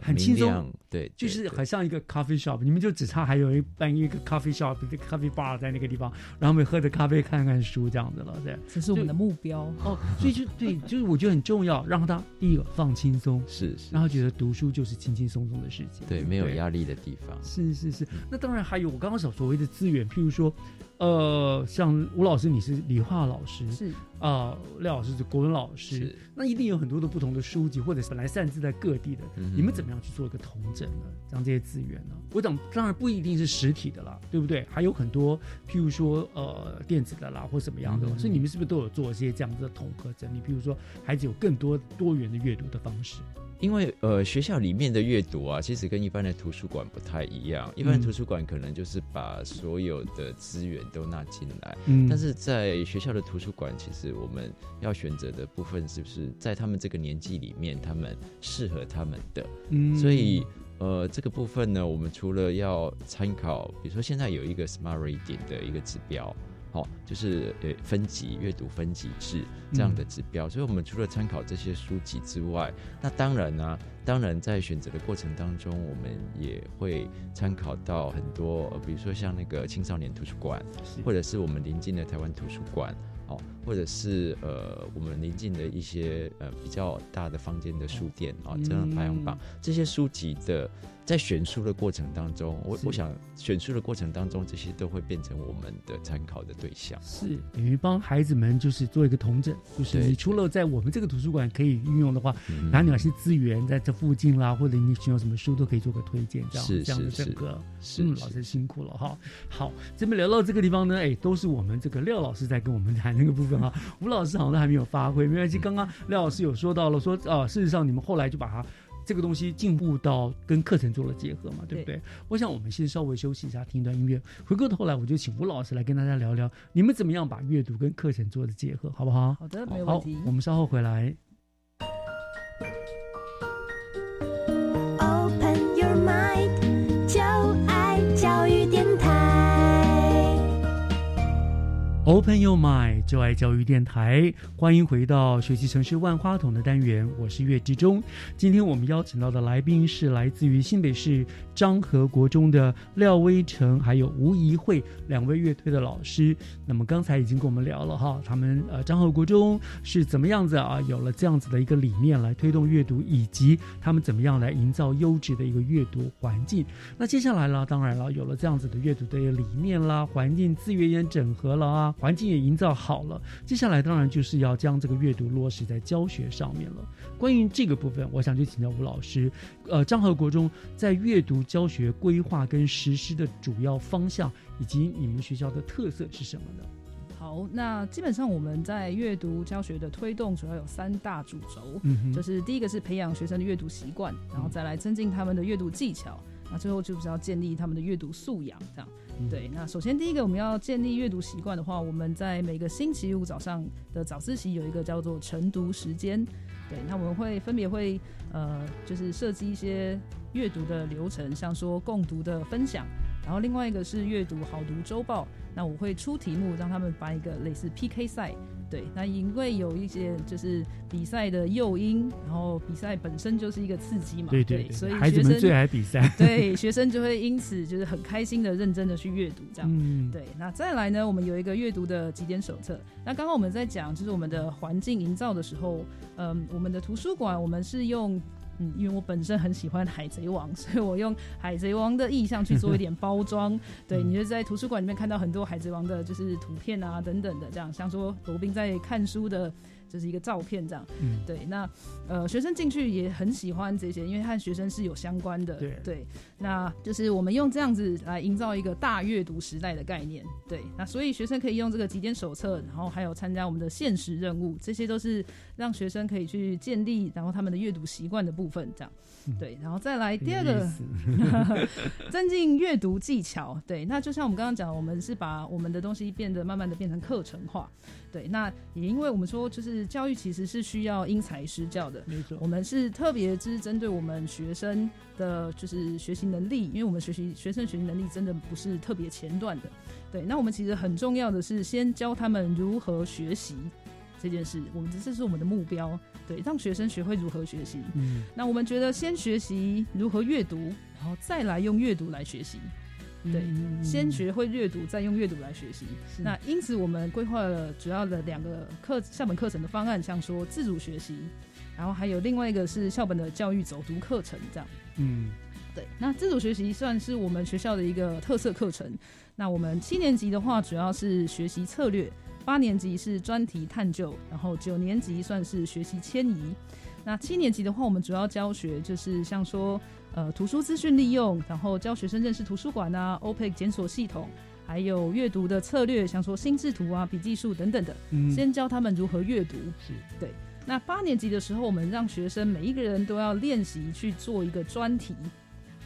Speaker 1: 很轻松，
Speaker 18: 对，
Speaker 1: 就是很像一个 coffee shop，你们就只差还有一办一个 coffee shop，一个 coffee bar 在那个地方，然后我们喝着咖啡看看书这样子了，对，
Speaker 19: 这是我们的目标。
Speaker 1: 哦。所以就对，就是我觉得很重要，让他第一个放轻松，
Speaker 18: 是，是
Speaker 1: 然后觉得读书就是轻轻松松的事情，
Speaker 18: 对，没有压力的地方，
Speaker 1: 是是是。那当然还有我刚刚所所谓的资源，譬如说。呃，像吴老师，你是理化老师，
Speaker 19: 是
Speaker 1: 啊，廖老师是国文老师，那一定有很多的不同的书籍，或者是本来擅自在各地的，你们怎么样去做一个统整呢？将这些资源呢？我讲当然不一定是实体的啦，对不对？还有很多，譬如说呃电子的啦，或什么样的，所以你们是不是都有做一些这样子的统合整理？譬如说孩子有更多多元的阅读的方式。
Speaker 18: 因为呃，学校里面的阅读啊，其实跟一般的图书馆不太一样。一般图书馆可能就是把所有的资源都纳进来，嗯，但是在学校的图书馆，其实我们要选择的部分，是不是在他们这个年纪里面，他们适合他们的？嗯，所以呃，这个部分呢，我们除了要参考，比如说现在有一个 Smart Reading 的一个指标。好，就是呃分级阅读分级制这样的指标，所以我们除了参考这些书籍之外，那当然呢，当然在选择的过程当中，我们也会参考到很多，比如说像那个青少年图书馆，或者是我们临近的台湾图书馆，哦，或者是呃我们临近的一些呃比较大的房间的书店啊，这样排行榜，这些书籍的。在选书的过程当中，我我想选书的过程当中，这些都会变成我们的参考的对象。
Speaker 1: 是等于帮孩子们就是做一个同整，就是你除了在我们这个图书馆可以运用的话，哪里哪些资源在这附近啦，或者你需要什么书都可以做个推荐，这样这样的整个。嗯，老师辛苦了哈。好，这边聊到这个地方呢，哎，都是我们这个廖老师在跟我们谈那个部分哈。吴老师好像都还没有发挥，没关系。刚刚廖老师有说到了，说啊，事实上你们后来就把它。这个东西进步到跟课程做了结合嘛，对不对？我想我们先稍微休息一下，听一段音乐。回过头来，我就请吴老师来跟大家聊聊，你们怎么样把阅读跟课程做的结合，好不好？
Speaker 19: 好的，没问题。
Speaker 1: 我们稍后回来。Open Your Mind，就爱教育电台，欢迎回到学习城市万花筒的单元，我是岳志忠。今天我们邀请到的来宾是来自于新北市漳和国中的廖威成，还有吴怡慧两位乐队的老师。那么刚才已经跟我们聊了哈，他们呃漳和国中是怎么样子啊，有了这样子的一个理念来推动阅读，以及他们怎么样来营造优质的一个阅读环境。那接下来呢，当然了，有了这样子的阅读的理念啦，环境资源也整合了啊。环境也营造好了，接下来当然就是要将这个阅读落实在教学上面了。关于这个部分，我想就请教吴老师，呃，张和国中在阅读教学规划跟实施的主要方向，以及你们学校的特色是什么呢？
Speaker 19: 好，那基本上我们在阅读教学的推动主要有三大主轴，就是第一个是培养学生的阅读习惯，然后再来增进他们的阅读技巧，那最后就是要建立他们的阅读素养，这样。对，那首先第一个我们要建立阅读习惯的话，我们在每个星期五早上的早自习有一个叫做晨读时间。对，那我们会分别会呃，就是设计一些阅读的流程，像说共读的分享，然后另外一个是阅读好读周报。那我会出题目，让他们办一个类似 PK 赛。对，那因为有一些就是比赛的诱因，然后比赛本身就是一个刺激嘛，
Speaker 1: 对对，
Speaker 19: 所以
Speaker 1: 孩子们最爱比赛，
Speaker 19: 对，学生就会因此就是很开心的、认真的去阅读这样。
Speaker 1: 嗯，
Speaker 19: 对。那再来呢，我们有一个阅读的几点手册。那刚刚我们在讲就是我们的环境营造的时候，嗯，我们的图书馆我们是用。嗯，因为我本身很喜欢海贼王，所以我用海贼王的意象去做一点包装。对，你就在图书馆里面看到很多海贼王的，就是图片啊等等的，这样像说罗宾在看书的。就是一个照片这样，
Speaker 1: 嗯，
Speaker 19: 对，那呃，学生进去也很喜欢这些，因为和学生是有相关的，
Speaker 1: 对。
Speaker 19: 对，那就是我们用这样子来营造一个大阅读时代的概念，对，那所以学生可以用这个几点手册，然后还有参加我们的现实任务，这些都是让学生可以去建立，然后他们的阅读习惯的部分，这样，对，然后再来第二个，增进阅读技巧，对，那就像我们刚刚讲，我们是把我们的东西变得慢慢的变成课程化。对，那也因为我们说，就是教育其实是需要因材施教的。
Speaker 1: 没错，
Speaker 19: 我们是特别是针对我们学生的，就是学习能力，因为我们学习学生学习能力真的不是特别前段的。对，那我们其实很重要的是先教他们如何学习这件事，我们这是我们的目标。对，让学生学会如何学习。
Speaker 1: 嗯，
Speaker 19: 那我们觉得先学习如何阅读，然后再来用阅读来学习。对，先学会阅读，再用阅读来学习。那因此，我们规划了主要的两个课校本课程的方案，像说自主学习，然后还有另外一个是校本的教育走读课程，这样。
Speaker 1: 嗯，
Speaker 19: 对。那自主学习算是我们学校的一个特色课程。那我们七年级的话，主要是学习策略；八年级是专题探究；然后九年级算是学习迁移。那七年级的话，我们主要教学就是像说。呃，图书资讯利用，然后教学生认识图书馆啊，OPEC 检索系统，还有阅读的策略，像说心智图啊、笔记术等等的，先教他们如何阅读。
Speaker 1: 是
Speaker 19: 对。那八年级的时候，我们让学生每一个人都要练习去做一个专题。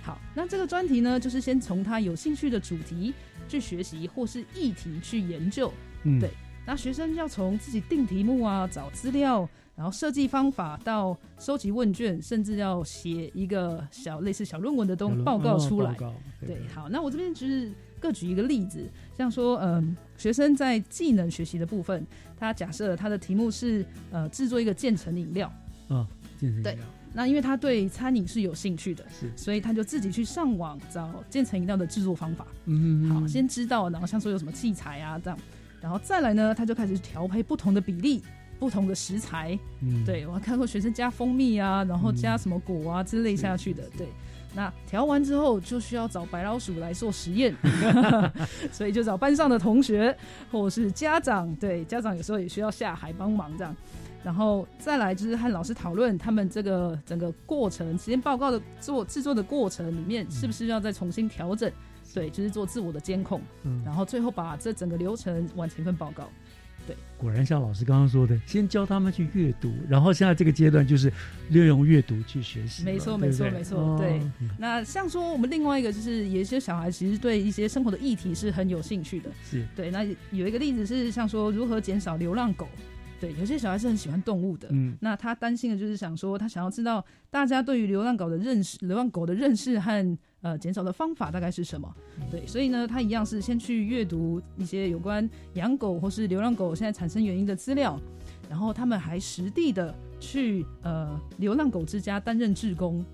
Speaker 19: 好，那这个专题呢，就是先从他有兴趣的主题去学习，或是议题去研究。
Speaker 1: 嗯，
Speaker 19: 对。那学生要从自己定题目啊，找资料。然后设计方法到收集问卷，甚至要写一个小类似小论文的东报告出来。对，好，那我这边就是各举一个例子，像说，嗯，学生在技能学习的部分，他假设他的题目是呃制作一个渐层饮料。
Speaker 1: 啊，渐层饮
Speaker 19: 料。那因为他对餐饮是有兴趣的，
Speaker 1: 是，
Speaker 19: 所以他就自己去上网找渐层饮料的制作方法。
Speaker 1: 嗯，
Speaker 19: 好，先知道，然后像说有什么器材啊这样，然后再来呢，他就开始调配不同的比例。不同的食材，
Speaker 1: 嗯，
Speaker 19: 对我还看过学生加蜂蜜啊，然后加什么果啊之类下去的，对。那调完之后就需要找白老鼠来做实验，所以就找班上的同学或者是家长，对，家长有时候也需要下海帮忙这样。然后再来就是和老师讨论他们这个整个过程实验报告的做制作的过程里面是不是要再重新调整，对，就是做自我的监控，
Speaker 1: 嗯，
Speaker 19: 然后最后把这整个流程完成一份报告。对，
Speaker 1: 果然像老师刚刚说的，先教他们去阅读，然后现在这个阶段就是利用阅读去学习。
Speaker 19: 没错，没错，没错。对，那像说我们另外一个就是，有些小孩其实对一些生活的议题是很有兴趣的。
Speaker 1: 是
Speaker 19: 对，那有一个例子是像说如何减少流浪狗。对，有些小孩是很喜欢动物的。
Speaker 1: 嗯，
Speaker 19: 那他担心的就是想说，他想要知道大家对于流浪狗的认识，流浪狗的认识和。呃减少的方法大概是什么？对，所以呢，他一样是先去阅读一些有关养狗或是流浪狗现在产生原因的资料，然后他们还实地的去呃流浪狗之家担任志工，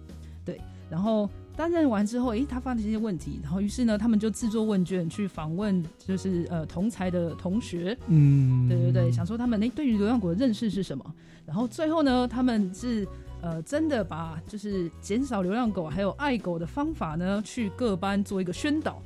Speaker 19: 对，然后。担任完之后，诶，他发现一些问题，然后于是呢，他们就制作问卷去访问，就是呃同才的同学，嗯，对对对，想说他们诶对于流浪狗的认识是什么，然后最后呢，他们是呃真的把就是减少流浪狗还有爱狗的方法呢，去各班做一个宣导。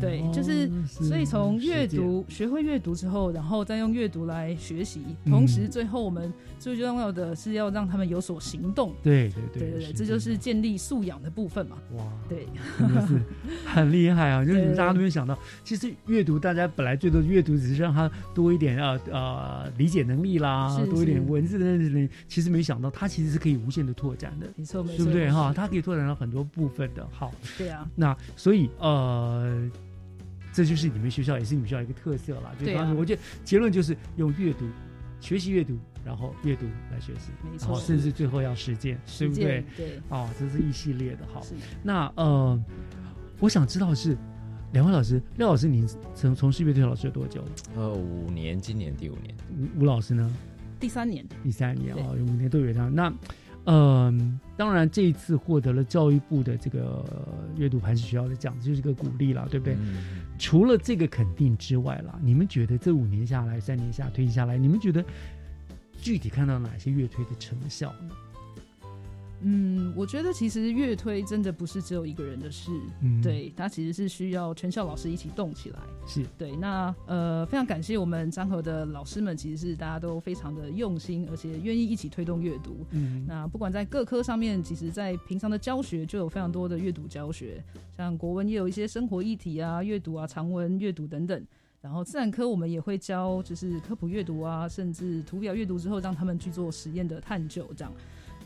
Speaker 19: 对，就是所以从阅读学会阅读之后，然后再用阅读来学习，同时最后我们最重要的是要让他们有所行动。
Speaker 1: 对对
Speaker 19: 对对对，这就是建立素养的部分嘛。哇，对，
Speaker 1: 真的是 很厉害啊！就是大家都没有想到，其实阅读大家本来最多阅读只是让他多一点呃呃理解能力啦，多一点文字的认识能力，其实没想到他其实是可以无限的拓展的，
Speaker 19: 没错没错，
Speaker 1: 对不对哈？它可以拓展到很多部分的。好，
Speaker 19: 对啊，
Speaker 1: 那所以呃。这就是你们学校，也是你们学校一个特色了。
Speaker 19: 对
Speaker 1: 啊，我觉得结论就是用阅读学习阅读，然后阅读来学习，
Speaker 19: 没错，
Speaker 1: 甚至最后要实践，对不对？
Speaker 19: 对，
Speaker 1: 哦，这是一系列的。好，那呃，我想知道是两位老师，廖老师，您从从事乐队老师有多久？
Speaker 18: 呃，五年，今年第五年。
Speaker 1: 吴吴老师呢？
Speaker 19: 第三年。
Speaker 1: 第三年啊，五年都有他。那嗯，当然，这一次获得了教育部的这个阅读磐石学校的奖，就是个鼓励了，对不对？除了这个肯定之外啦，你们觉得这五年下来、三年下推下来，你们觉得具体看到哪些乐推的成效呢？
Speaker 19: 嗯，我觉得其实乐推真的不是只有一个人的事，嗯，对，它其实是需要全校老师一起动起来。
Speaker 1: 是
Speaker 19: 对，那呃，非常感谢我们张和的老师们，其实是大家都非常的用心，而且愿意一起推动阅读。嗯，那不管在各科上面，其实在平常的教学就有非常多的阅读教学，像国文也有一些生活议题啊、阅读啊、长文阅读等等。然后自然科我们也会教，就是科普阅读啊，甚至图表阅读之后，让他们去做实验的探究，这样，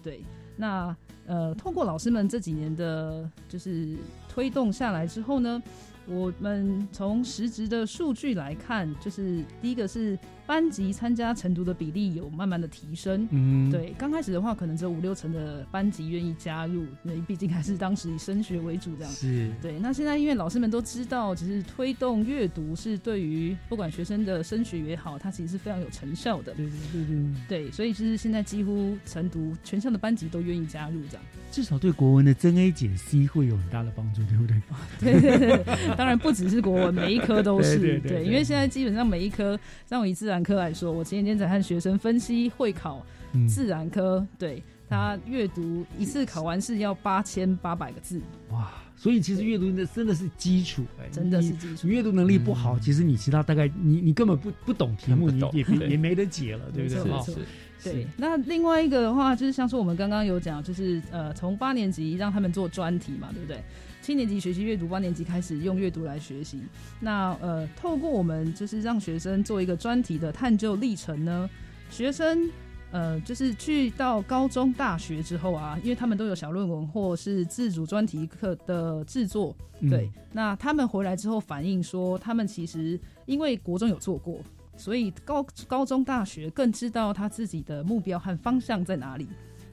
Speaker 19: 对。那呃，通过老师们这几年的，就是推动下来之后呢。我们从实质的数据来看，就是第一个是班级参加晨读的比例有慢慢的提升。嗯，对，刚开始的话，可能只有五六成的班级愿意加入，因为毕竟还是当时以升学为主这样。
Speaker 1: 是，
Speaker 19: 对。那现在因为老师们都知道，其实推动阅读是对于不管学生的升学也好，它其实是非常有成效的。
Speaker 1: 对对对对。
Speaker 19: 对，所以就是现在几乎晨读全校的班级都愿意加入这样。
Speaker 1: 至少对国文的增 A 减 C 会有很大的帮助，对不对？
Speaker 19: 对对对。当然不只是国文，每一科都是 对，因为现在基本上每一科，像我以自然科来说，我前几天在和学生分析会考自然科，对他阅读一次考完试要八千八百个字，
Speaker 1: 哇！所以其实阅读的真的是基础，哎，
Speaker 19: 真的是基础。
Speaker 1: 阅读能力不好，其实你其他大概你你根本不不懂题目，你也也没得解了，对不对？
Speaker 18: 是是。
Speaker 19: 对，那另外一个的话，就是像说我们刚刚有讲，就是呃，从八年级让他们做专题嘛，对不对？七年级学习阅读，八年级开始用阅读来学习。那呃，透过我们就是让学生做一个专题的探究历程呢，学生呃，就是去到高中、大学之后啊，因为他们都有小论文或是自主专题课的制作，对，那他们回来之后反映说，他们其实因为国中有做过，所以高高中、大学更知道他自己的目标和方向在哪里。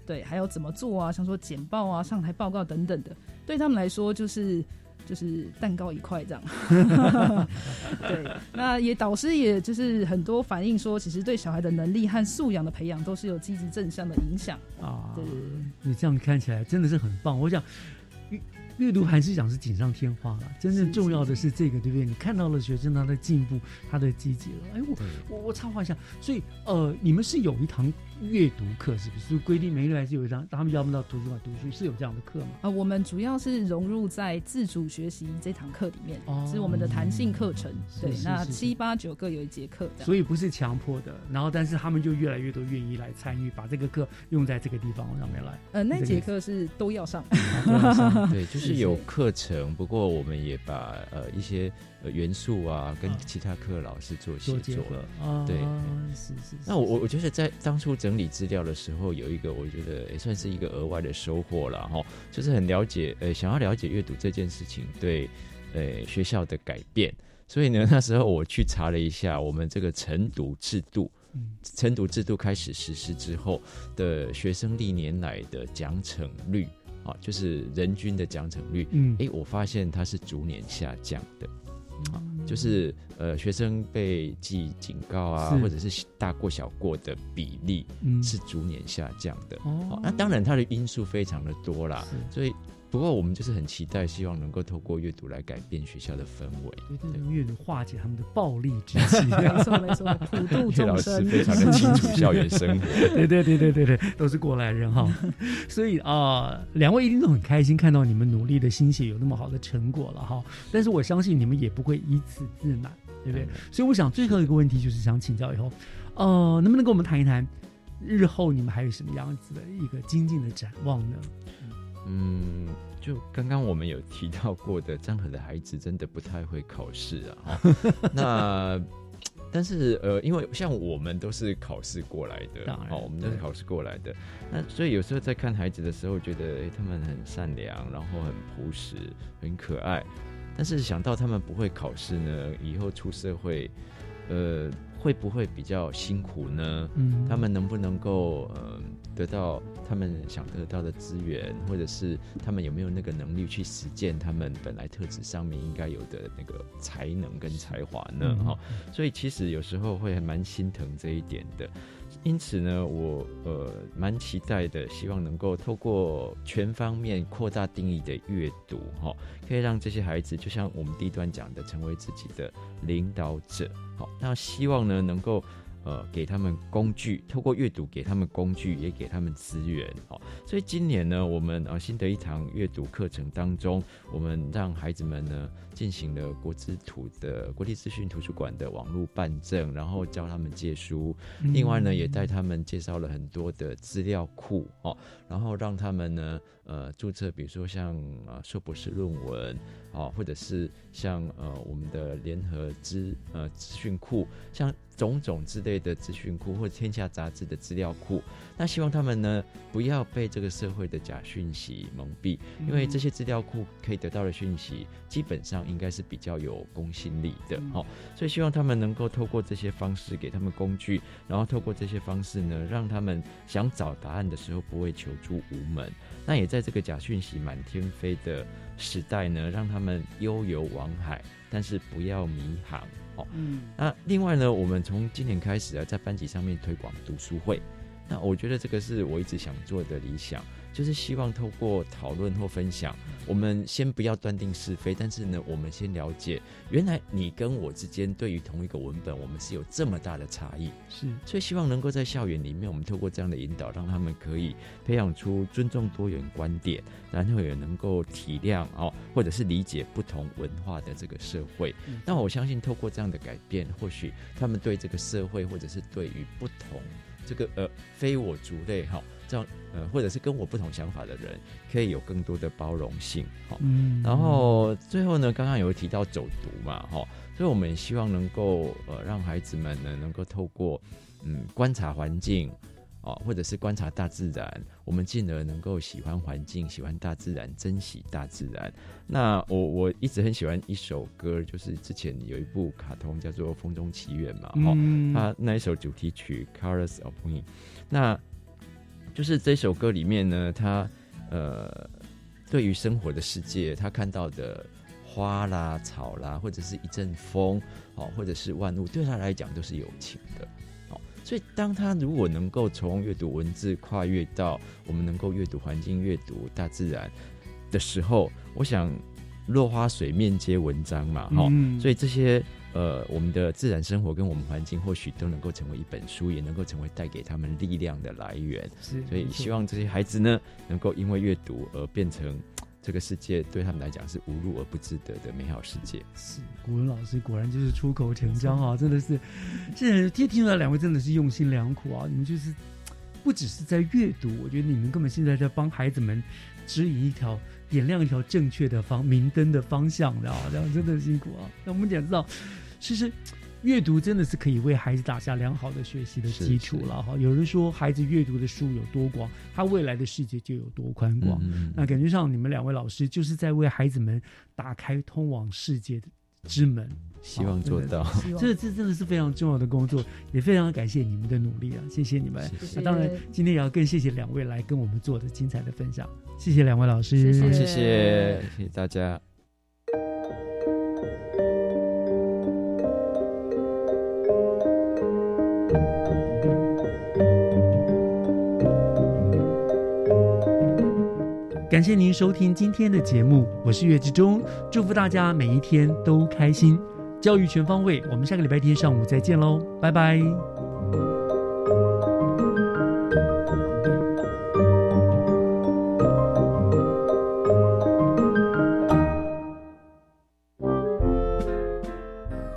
Speaker 19: 对，还有怎么做啊？像说简报啊、上台报告等等的，对他们来说就是就是蛋糕一块这样。对，那也导师也就是很多反映说，其实对小孩的能力和素养的培养都是有积极正向的影响啊。对，
Speaker 1: 你这样看起来真的是很棒。我想。阅读还是讲是锦上添花了，真正重要的是这个，对不对？你看到了学生他的进步，他的积极了。哎，我我我插话一下，所以呃，你们是有一堂阅读课，是不是？规定每个人还是有一堂，他们要不到图书馆读书，是有这样的课吗？
Speaker 19: 啊，我们主要是融入在自主学习这堂课里面，是我们的弹性课程。对，那七八九个有一节课，
Speaker 1: 所以不是强迫的。然后，但是他们就越来越多愿意来参与，把这个课用在这个地方上面来。
Speaker 19: 呃，那节课是都要上，
Speaker 18: 对，就是。是有课程，不过我们也把呃一些元素啊跟其他课老师做协作
Speaker 1: 了。对，是是。
Speaker 18: 那我我觉得在当初整理资料的时候，有一个我觉得也算是一个额外的收获了哈，就是很了解呃想要了解阅读这件事情对呃学校的改变。所以呢，那时候我去查了一下我们这个晨读制度，晨读制度开始实施之后的学生历年来的奖惩率。啊，就是人均的奖惩率，嗯，哎，我发现它是逐年下降的。啊，就是呃，学生被记警告啊，或者是大过小过的比例是逐年下降的。哦，那当然它的因素非常的多啦，所以。不过我们就是很期待，希望能够透过阅读来改变学校的氛围，
Speaker 1: 对，用阅读化解他们的暴力之气。
Speaker 19: 没错没错，普度众生，
Speaker 18: 非常的清楚校园生活。
Speaker 1: 对对对对对对，都是过来人哈。所以啊，两位一定都很开心看到你们努力的心血有那么好的成果了哈。但是我相信你们也不会以此自满，对不对？所以我想最后一个问题就是想请教以后，呃，能不能跟我们谈一谈日后你们还有什么样子的一个精进的展望呢？
Speaker 18: 嗯，就刚刚我们有提到过的，张和的孩子真的不太会考试啊。那但是呃，因为像我们都是考试过来的，哦，我们都是考试过来的。那所以有时候在看孩子的时候，觉得他们很善良，然后很朴实，很可爱。但是想到他们不会考试呢，以后出社会，呃。会不会比较辛苦呢？嗯，他们能不能够呃得到他们想得到的资源，或者是他们有没有那个能力去实践他们本来特质上面应该有的那个才能跟才华呢？哈，所以其实有时候会蛮心疼这一点的。因此呢，我呃蛮期待的，希望能够透过全方面扩大定义的阅读，哈，可以让这些孩子，就像我们第一段讲的，成为自己的领导者。好，那希望呢能够。呃，给他们工具，透过阅读给他们工具，也给他们资源。好，所以今年呢，我们啊新的一堂阅读课程当中，我们让孩子们呢进行了国资图的国立资讯图书馆的网络办证，然后教他们借书。另外呢，也带他们介绍了很多的资料库哦，然后让他们呢呃注册，比如说像呃硕博士论文啊，或者是像呃我们的联合资呃资讯库，像。种种之类的资讯库或者天下杂志的资料库，那希望他们呢不要被这个社会的假讯息蒙蔽，因为这些资料库可以得到的讯息基本上应该是比较有公信力的，好，所以希望他们能够透过这些方式给他们工具，然后透过这些方式呢，让他们想找答案的时候不会求助无门。那也在这个假讯息满天飞的时代呢，让他们悠游往海，但是不要迷航。嗯，那另外呢，我们从今年开始啊，在班级上面推广读书会，那我觉得这个是我一直想做的理想。就是希望透过讨论或分享，我们先不要断定是非，但是呢，我们先了解，原来你跟我之间对于同一个文本，我们是有这么大的差异。
Speaker 1: 是，
Speaker 18: 所以希望能够在校园里面，我们透过这样的引导，让他们可以培养出尊重多元观点，然后也能够体谅哦，或者是理解不同文化的这个社会。那我相信，透过这样的改变，或许他们对这个社会，或者是对于不同这个呃非我族类哈。这样，呃，或者是跟我不同想法的人，可以有更多的包容性，哈。嗯。然后最后呢，刚刚有提到走读嘛，哈，所以我们也希望能够，呃，让孩子们呢，能够透过，嗯，观察环境，哦，或者是观察大自然，我们进而能够喜欢环境，喜欢大自然，珍惜大自然。那我我一直很喜欢一首歌，就是之前有一部卡通叫做《风中奇缘》嘛，哈，它那一首主题曲《Colors of Me》，那。就是这首歌里面呢，他呃，对于生活的世界，他看到的花啦、草啦，或者是一阵风，哦，或者是万物，对他来讲都是友情的，哦。所以，当他如果能够从阅读文字跨越到我们能够阅读环境、阅读大自然的时候，我想落花水面皆文章嘛，哈。所以这些。呃，我们的自然生活跟我们环境，或许都能够成为一本书，也能够成为带给他们力量的来源。
Speaker 1: 是，
Speaker 18: 所以希望这些孩子呢，能够因为阅读而变成这个世界对他们来讲是无路而不自得的美好世界。
Speaker 1: 是，古文老师果然就是出口成章啊，真的是。现在听听出来，两位真的是用心良苦啊！你们就是不只是在阅读，我觉得你们根本现在在帮孩子们指引一条、点亮一条正确的方明灯的方向知道！这样真的辛苦啊！那我们讲知道。其实，阅读真的是可以为孩子打下良好的学习的基础了哈。有人说，孩子阅读的书有多广，他未来的世界就有多宽广。那感觉上，你们两位老师就是在为孩子们打开通往世界的之门。
Speaker 18: 希望做到，
Speaker 1: 这这真的是非常重要的工作，也非常感谢你们的努力啊！谢谢你们。那当然，今天也要更谢谢两位来跟我们做的精彩的分享，谢谢两位老师，
Speaker 18: 谢谢谢谢大家。
Speaker 1: 感谢您收听今天的节目，我是岳志忠，祝福大家每一天都开心。教育全方位，我们下个礼拜天上午再见喽，拜拜。